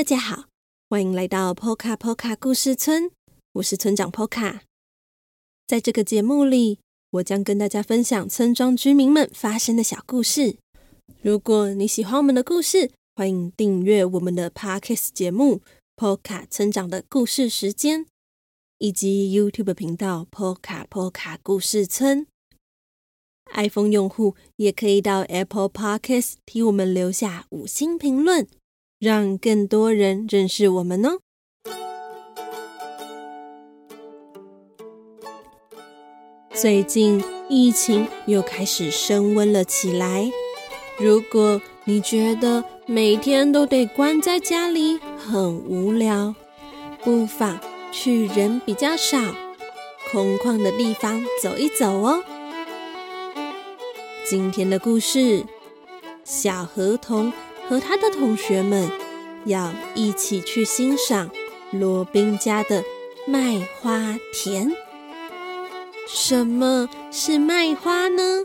大家好，欢迎来到 Poka Poka 故事村，我是村长 Poka。在这个节目里，我将跟大家分享村庄居民们发生的小故事。如果你喜欢我们的故事，欢迎订阅我们的 Podcast 节目 Poka 村长的故事时间，以及 YouTube 频道 Poka Poka 故事村。iPhone 用户也可以到 Apple Podcast 替我们留下五星评论，让更多人认识我们哦。最近疫情又开始升温了起来，如果你觉得每天都得关在家里很无聊，不妨去人比较少、空旷的地方走一走哦。今天的故事，小河童和他的同学们要一起去欣赏罗宾家的麦花田。什么是麦花呢？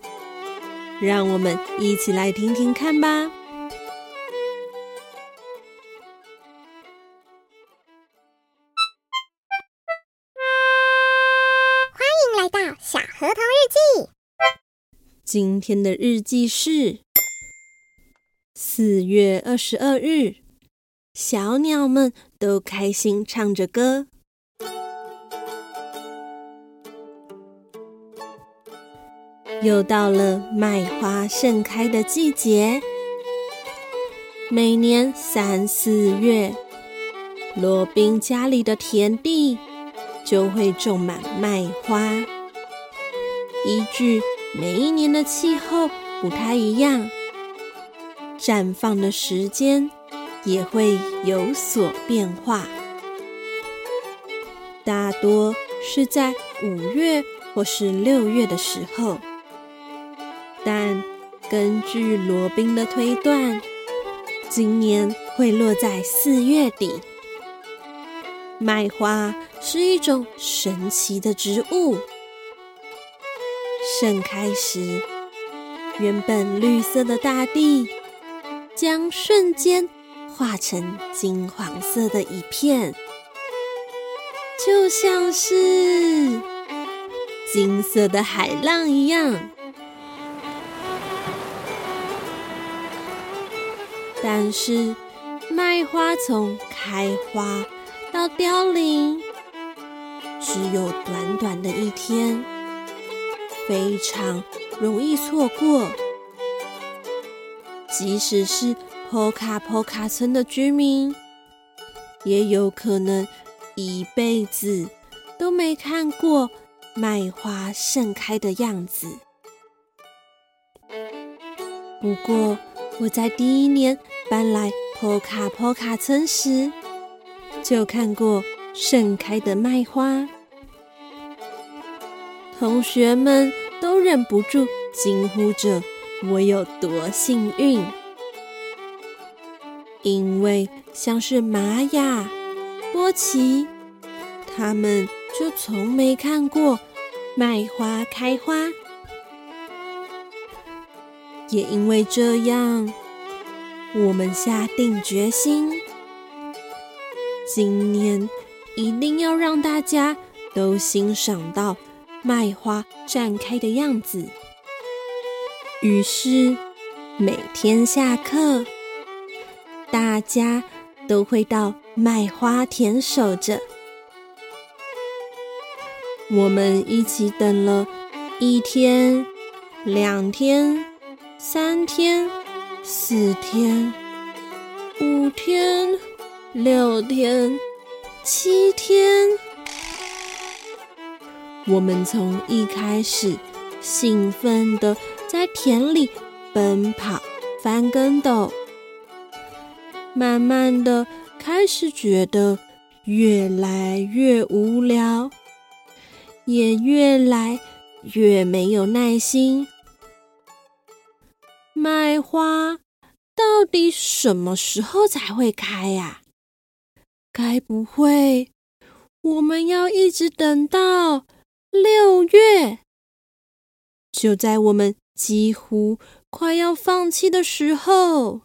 让我们一起来听听看吧。欢迎来到小河童日记。今天的日记是四月二十二日，小鸟们都开心唱着歌。又到了麦花盛开的季节，每年三四月，罗宾家里的田地就会种满麦花，依据。每一年的气候不太一样，绽放的时间也会有所变化。大多是在五月或是六月的时候，但根据罗宾的推断，今年会落在四月底。麦花是一种神奇的植物。盛开时，原本绿色的大地将瞬间化成金黄色的一片，就像是金色的海浪一样。但是，麦花从开花到凋零，只有短短的一天。非常容易错过，即使是坡卡坡卡村的居民，也有可能一辈子都没看过麦花盛开的样子。不过，我在第一年搬来坡卡坡卡村时，就看过盛开的麦花。同学们都忍不住惊呼着：“我有多幸运！”因为像是玛雅、波奇，他们就从没看过麦花开花。也因为这样，我们下定决心，今年一定要让大家都欣赏到。麦花绽开的样子。于是每天下课，大家都会到麦花田守着。我们一起等了一天、两天、三天、四天、五天、六天、七天。我们从一开始兴奋的在田里奔跑、翻跟斗，慢慢的开始觉得越来越无聊，也越来越没有耐心。麦花到底什么时候才会开呀？该不会我们要一直等到？六月，就在我们几乎快要放弃的时候，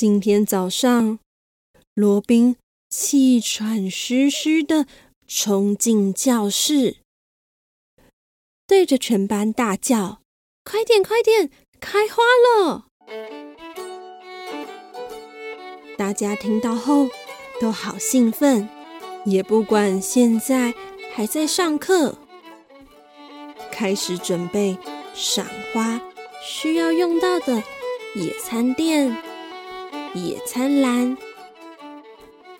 今天早上，罗宾气喘吁吁的冲进教室，对着全班大叫：“快点，快点，开花了！”大家听到后都好兴奋，也不管现在还在上课，开始准备赏花需要用到的野餐垫、野餐篮，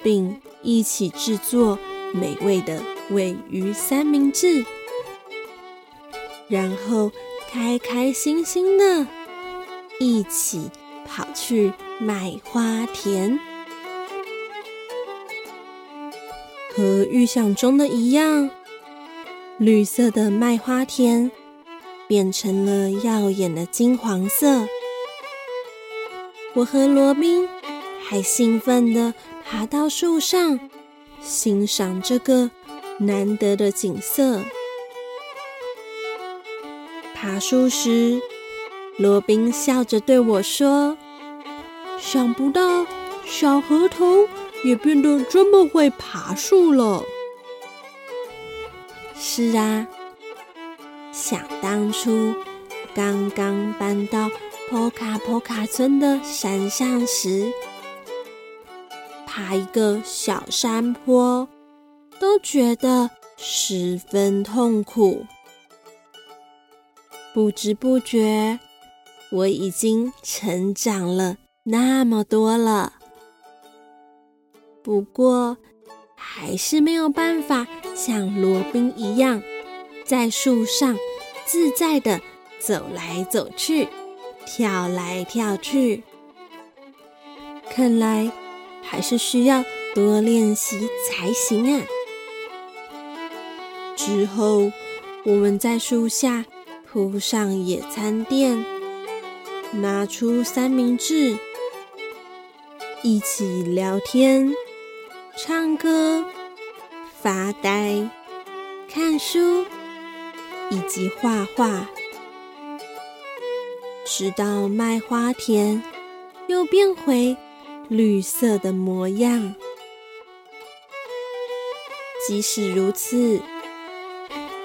并一起制作美味的尾鱼三明治，然后开开心心的一起跑去。麦花田和预想中的一样，绿色的麦花田变成了耀眼的金黄色。我和罗宾还兴奋地爬到树上，欣赏这个难得的景色。爬树时，罗宾笑着对我说。想不到小河童也变得这么会爬树了。是啊，想当初刚刚搬到坡卡坡卡村的山上时，爬一个小山坡都觉得十分痛苦。不知不觉，我已经成长了。那么多了，不过还是没有办法像罗宾一样，在树上自在的走来走去、跳来跳去。看来还是需要多练习才行啊！之后，我们在树下铺上野餐垫，拿出三明治。一起聊天、唱歌、发呆、看书，以及画画，直到麦花田又变回绿色的模样。即使如此，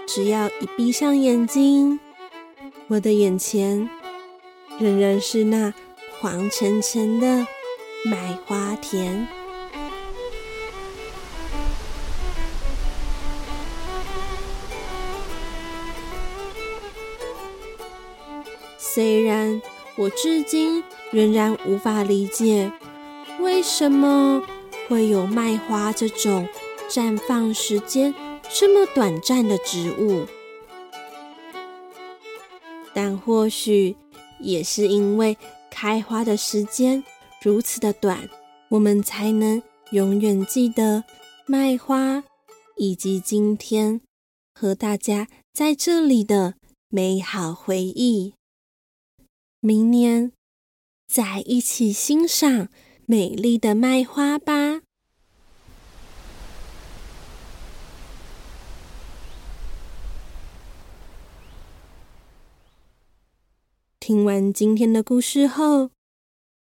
只要一闭上眼睛，我的眼前仍然是那黄澄澄的。麦花田。虽然我至今仍然无法理解，为什么会有麦花这种绽放时间这么短暂的植物，但或许也是因为开花的时间。如此的短，我们才能永远记得麦花，以及今天和大家在这里的美好回忆。明年再一起欣赏美丽的麦花吧。听完今天的故事后。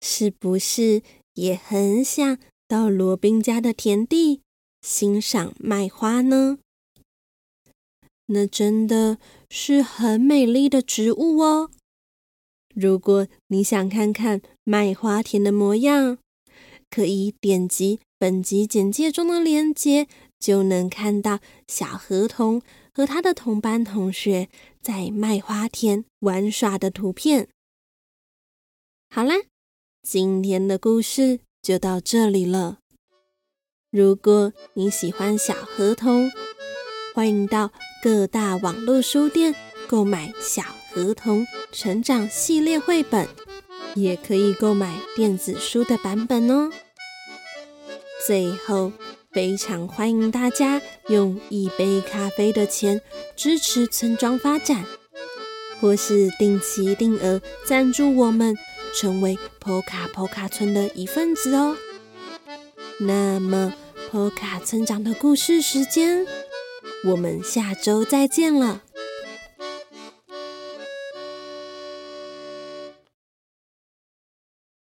是不是也很想到罗宾家的田地欣赏麦花呢？那真的是很美丽的植物哦。如果你想看看麦花田的模样，可以点击本集简介中的链接，就能看到小河童和他的同班同学在麦花田玩耍的图片。好啦。今天的故事就到这里了。如果你喜欢小河童，欢迎到各大网络书店购买《小河童成长系列》绘本，也可以购买电子书的版本哦。最后，非常欢迎大家用一杯咖啡的钱支持村庄发展，或是定期定额赞助我们。成为波卡波卡村的一份子哦。那么，波卡村长的故事时间，我们下周再见了。